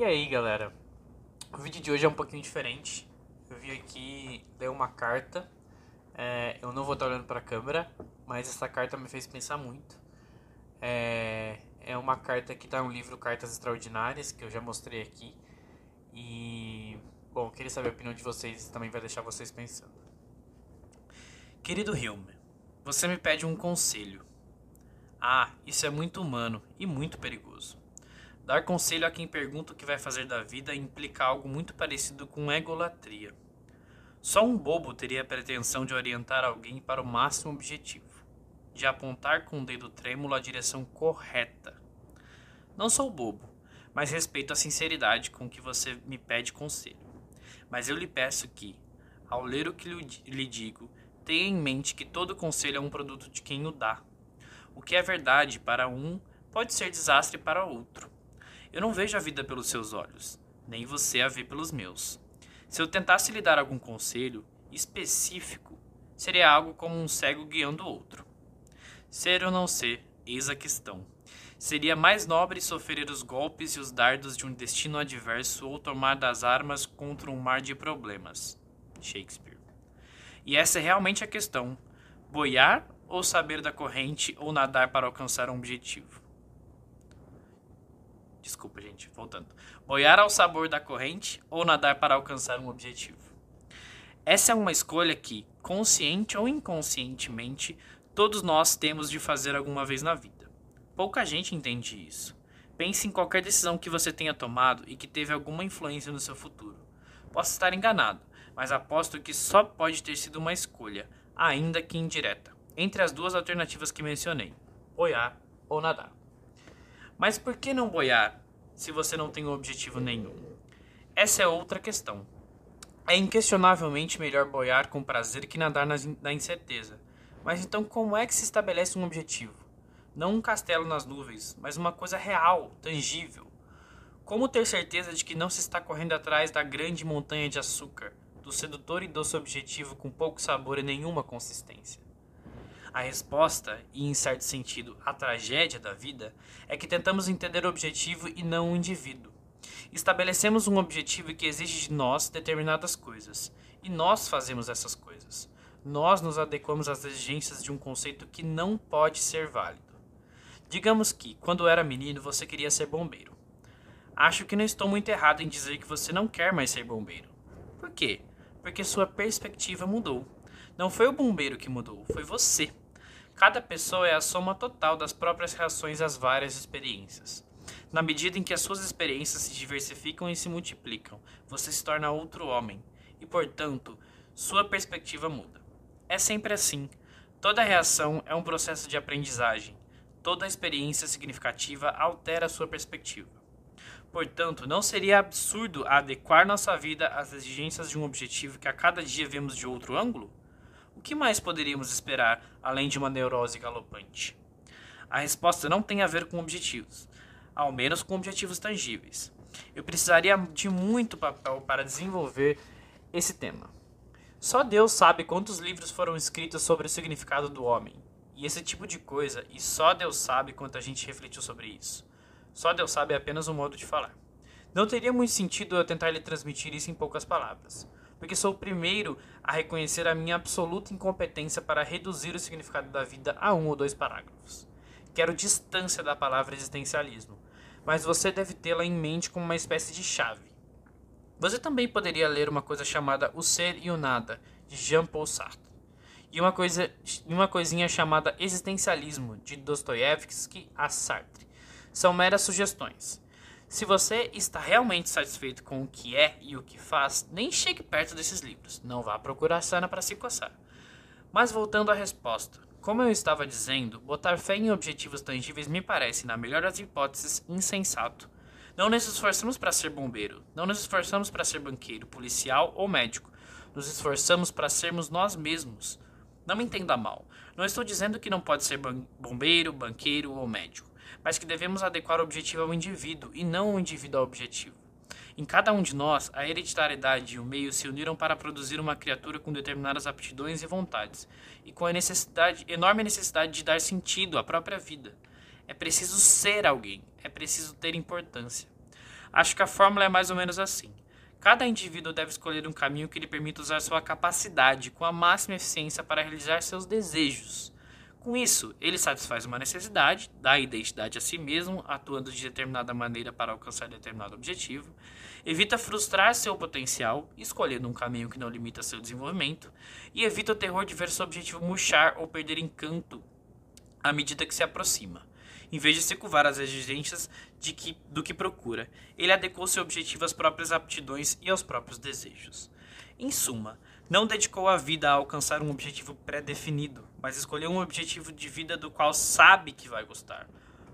E aí, galera? O vídeo de hoje é um pouquinho diferente. Eu vim aqui ler uma carta. É, eu não vou estar olhando para a câmera, mas essa carta me fez pensar muito. É, é uma carta que está no livro Cartas Extraordinárias, que eu já mostrei aqui. E, bom, queria saber a opinião de vocês também vai deixar vocês pensando. Querido Hilmer, você me pede um conselho. Ah, isso é muito humano e muito perigoso. Dar conselho a quem pergunta o que vai fazer da vida implica algo muito parecido com egolatria. Só um bobo teria a pretensão de orientar alguém para o máximo objetivo, de apontar com o dedo trêmulo a direção correta. Não sou bobo, mas respeito a sinceridade com que você me pede conselho. Mas eu lhe peço que, ao ler o que lhe digo, tenha em mente que todo conselho é um produto de quem o dá. O que é verdade para um pode ser desastre para outro. Eu não vejo a vida pelos seus olhos, nem você a vê pelos meus. Se eu tentasse lhe dar algum conselho específico, seria algo como um cego guiando outro. Ser ou não ser, eis a questão. Seria mais nobre sofrer os golpes e os dardos de um destino adverso ou tomar das armas contra um mar de problemas. Shakespeare. E essa é realmente a questão: boiar ou saber da corrente ou nadar para alcançar um objetivo. Desculpa, gente, voltando. Boiar ao sabor da corrente ou nadar para alcançar um objetivo. Essa é uma escolha que, consciente ou inconscientemente, todos nós temos de fazer alguma vez na vida. Pouca gente entende isso. Pense em qualquer decisão que você tenha tomado e que teve alguma influência no seu futuro. Posso estar enganado, mas aposto que só pode ter sido uma escolha, ainda que indireta, entre as duas alternativas que mencionei: boiar ou nadar. Mas por que não boiar se você não tem objetivo nenhum? Essa é outra questão. É inquestionavelmente melhor boiar com prazer que nadar na incerteza. Mas então como é que se estabelece um objetivo? Não um castelo nas nuvens, mas uma coisa real, tangível. Como ter certeza de que não se está correndo atrás da grande montanha de açúcar, do sedutor e doce objetivo com pouco sabor e nenhuma consistência? A resposta, e em certo sentido a tragédia da vida, é que tentamos entender o objetivo e não o indivíduo. Estabelecemos um objetivo que exige de nós determinadas coisas, e nós fazemos essas coisas. Nós nos adequamos às exigências de um conceito que não pode ser válido. Digamos que, quando era menino, você queria ser bombeiro. Acho que não estou muito errado em dizer que você não quer mais ser bombeiro. Por quê? Porque sua perspectiva mudou. Não foi o bombeiro que mudou, foi você. Cada pessoa é a soma total das próprias reações às várias experiências. Na medida em que as suas experiências se diversificam e se multiplicam, você se torna outro homem e, portanto, sua perspectiva muda. É sempre assim. Toda reação é um processo de aprendizagem. Toda experiência significativa altera sua perspectiva. Portanto, não seria absurdo adequar nossa vida às exigências de um objetivo que a cada dia vemos de outro ângulo? O que mais poderíamos esperar além de uma neurose galopante? A resposta não tem a ver com objetivos, ao menos com objetivos tangíveis. Eu precisaria de muito papel para desenvolver esse tema. Só Deus sabe quantos livros foram escritos sobre o significado do homem, e esse tipo de coisa, e só Deus sabe quanta gente refletiu sobre isso. Só Deus sabe é apenas um modo de falar. Não teria muito sentido eu tentar lhe transmitir isso em poucas palavras porque sou o primeiro a reconhecer a minha absoluta incompetência para reduzir o significado da vida a um ou dois parágrafos. Quero distância da palavra existencialismo, mas você deve tê-la em mente como uma espécie de chave. Você também poderia ler uma coisa chamada O Ser e o Nada, de Jean-Paul Sartre, e uma, coisa, uma coisinha chamada Existencialismo, de Dostoiévski a Sartre. São meras sugestões. Se você está realmente satisfeito com o que é e o que faz, nem chegue perto desses livros. Não vá procurar sana para se coçar. Mas voltando à resposta, como eu estava dizendo, botar fé em objetivos tangíveis me parece, na melhor das hipóteses, insensato. Não nos esforçamos para ser bombeiro, não nos esforçamos para ser banqueiro, policial ou médico. Nos esforçamos para sermos nós mesmos. Não me entenda mal. Não estou dizendo que não pode ser bombeiro, banqueiro ou médico mas que devemos adequar o objetivo ao indivíduo e não o indivíduo ao objetivo. Em cada um de nós, a hereditariedade e o meio se uniram para produzir uma criatura com determinadas aptidões e vontades, e com a necessidade, enorme necessidade de dar sentido à própria vida. É preciso ser alguém, é preciso ter importância. Acho que a fórmula é mais ou menos assim. Cada indivíduo deve escolher um caminho que lhe permita usar sua capacidade com a máxima eficiência para realizar seus desejos. Com isso, ele satisfaz uma necessidade, dá identidade a si mesmo, atuando de determinada maneira para alcançar determinado objetivo, evita frustrar seu potencial, escolhendo um caminho que não limita seu desenvolvimento, e evita o terror de ver seu objetivo murchar ou perder encanto à medida que se aproxima. Em vez de se curvar às exigências de que, do que procura, ele adequou seu objetivo às próprias aptidões e aos próprios desejos. Em suma, não dedicou a vida a alcançar um objetivo pré-definido, mas escolheu um objetivo de vida do qual sabe que vai gostar.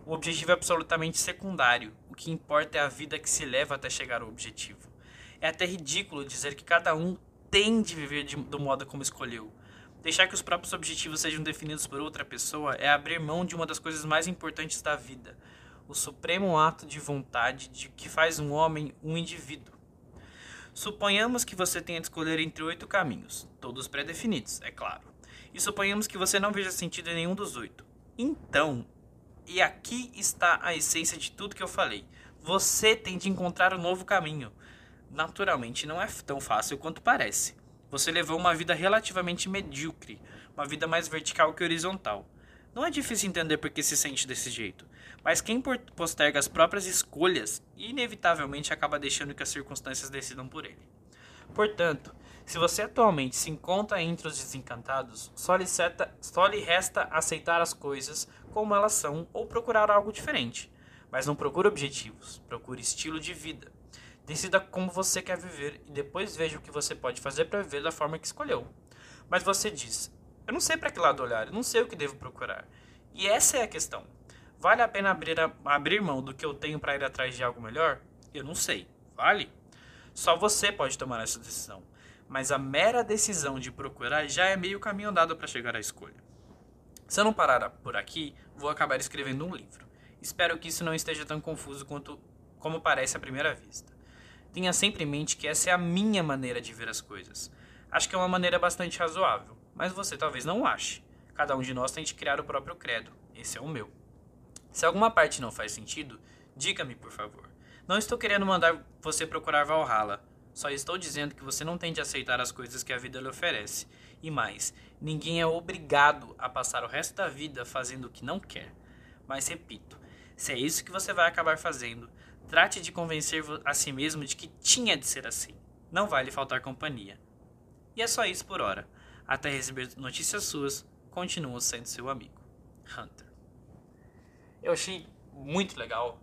O objetivo é absolutamente secundário, o que importa é a vida que se leva até chegar ao objetivo. É até ridículo dizer que cada um tem de viver de, do modo como escolheu. Deixar que os próprios objetivos sejam definidos por outra pessoa é abrir mão de uma das coisas mais importantes da vida, o supremo ato de vontade de que faz um homem um indivíduo. Suponhamos que você tenha de escolher entre oito caminhos, todos pré-definidos, é claro. E suponhamos que você não veja sentido em nenhum dos oito. Então, e aqui está a essência de tudo que eu falei. Você tem de encontrar um novo caminho. Naturalmente, não é tão fácil quanto parece. Você levou uma vida relativamente medíocre, uma vida mais vertical que horizontal. Não é difícil entender por que se sente desse jeito, mas quem posterga as próprias escolhas inevitavelmente acaba deixando que as circunstâncias decidam por ele. Portanto, se você atualmente se encontra entre os desencantados, só lhe, seta, só lhe resta aceitar as coisas como elas são ou procurar algo diferente. Mas não procure objetivos, procure estilo de vida. Decida como você quer viver e depois veja o que você pode fazer para viver da forma que escolheu. Mas você diz: eu não sei para que lado olhar, eu não sei o que devo procurar. E essa é a questão. Vale a pena abrir, a, abrir mão do que eu tenho para ir atrás de algo melhor? Eu não sei. Vale? Só você pode tomar essa decisão. Mas a mera decisão de procurar já é meio caminho andado para chegar à escolha. Se eu não parar por aqui, vou acabar escrevendo um livro. Espero que isso não esteja tão confuso quanto como parece à primeira vista. Tenha sempre em mente que essa é a minha maneira de ver as coisas. Acho que é uma maneira bastante razoável mas você talvez não ache. Cada um de nós tem de criar o próprio credo. Esse é o meu. Se alguma parte não faz sentido, diga-me, por favor. Não estou querendo mandar você procurar Valhalla. Só estou dizendo que você não tem de aceitar as coisas que a vida lhe oferece. E mais, ninguém é obrigado a passar o resto da vida fazendo o que não quer. Mas repito, se é isso que você vai acabar fazendo, trate de convencer a si mesmo de que tinha de ser assim. Não vai lhe faltar companhia. E é só isso por hora. Até receber notícias suas, continuo sendo seu amigo, Hunter. Eu achei muito legal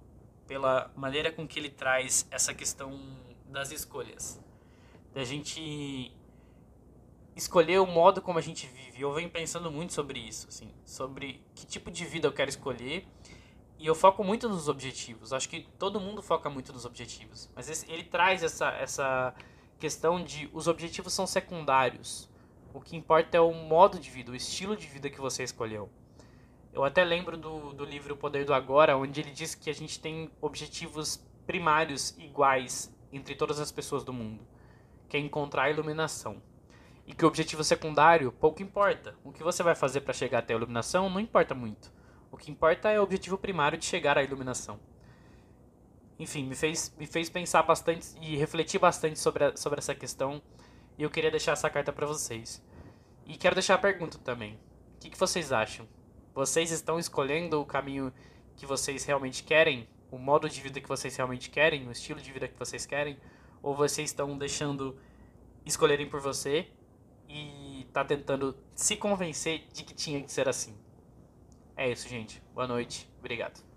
pela maneira com que ele traz essa questão das escolhas. Da gente escolher o modo como a gente vive. Eu venho pensando muito sobre isso, assim, sobre que tipo de vida eu quero escolher. E eu foco muito nos objetivos. Acho que todo mundo foca muito nos objetivos. Mas esse, ele traz essa, essa questão de os objetivos são secundários. O que importa é o modo de vida, o estilo de vida que você escolheu. Eu até lembro do, do livro O Poder do Agora, onde ele diz que a gente tem objetivos primários iguais entre todas as pessoas do mundo, que é encontrar a iluminação. E que o objetivo secundário pouco importa. O que você vai fazer para chegar até a iluminação não importa muito. O que importa é o objetivo primário de chegar à iluminação. Enfim, me fez, me fez pensar bastante e refletir bastante sobre, a, sobre essa questão e eu queria deixar essa carta para vocês. E quero deixar a pergunta também. O que, que vocês acham? Vocês estão escolhendo o caminho que vocês realmente querem? O modo de vida que vocês realmente querem? O estilo de vida que vocês querem? Ou vocês estão deixando escolherem por você e tá tentando se convencer de que tinha que ser assim? É isso, gente. Boa noite. Obrigado.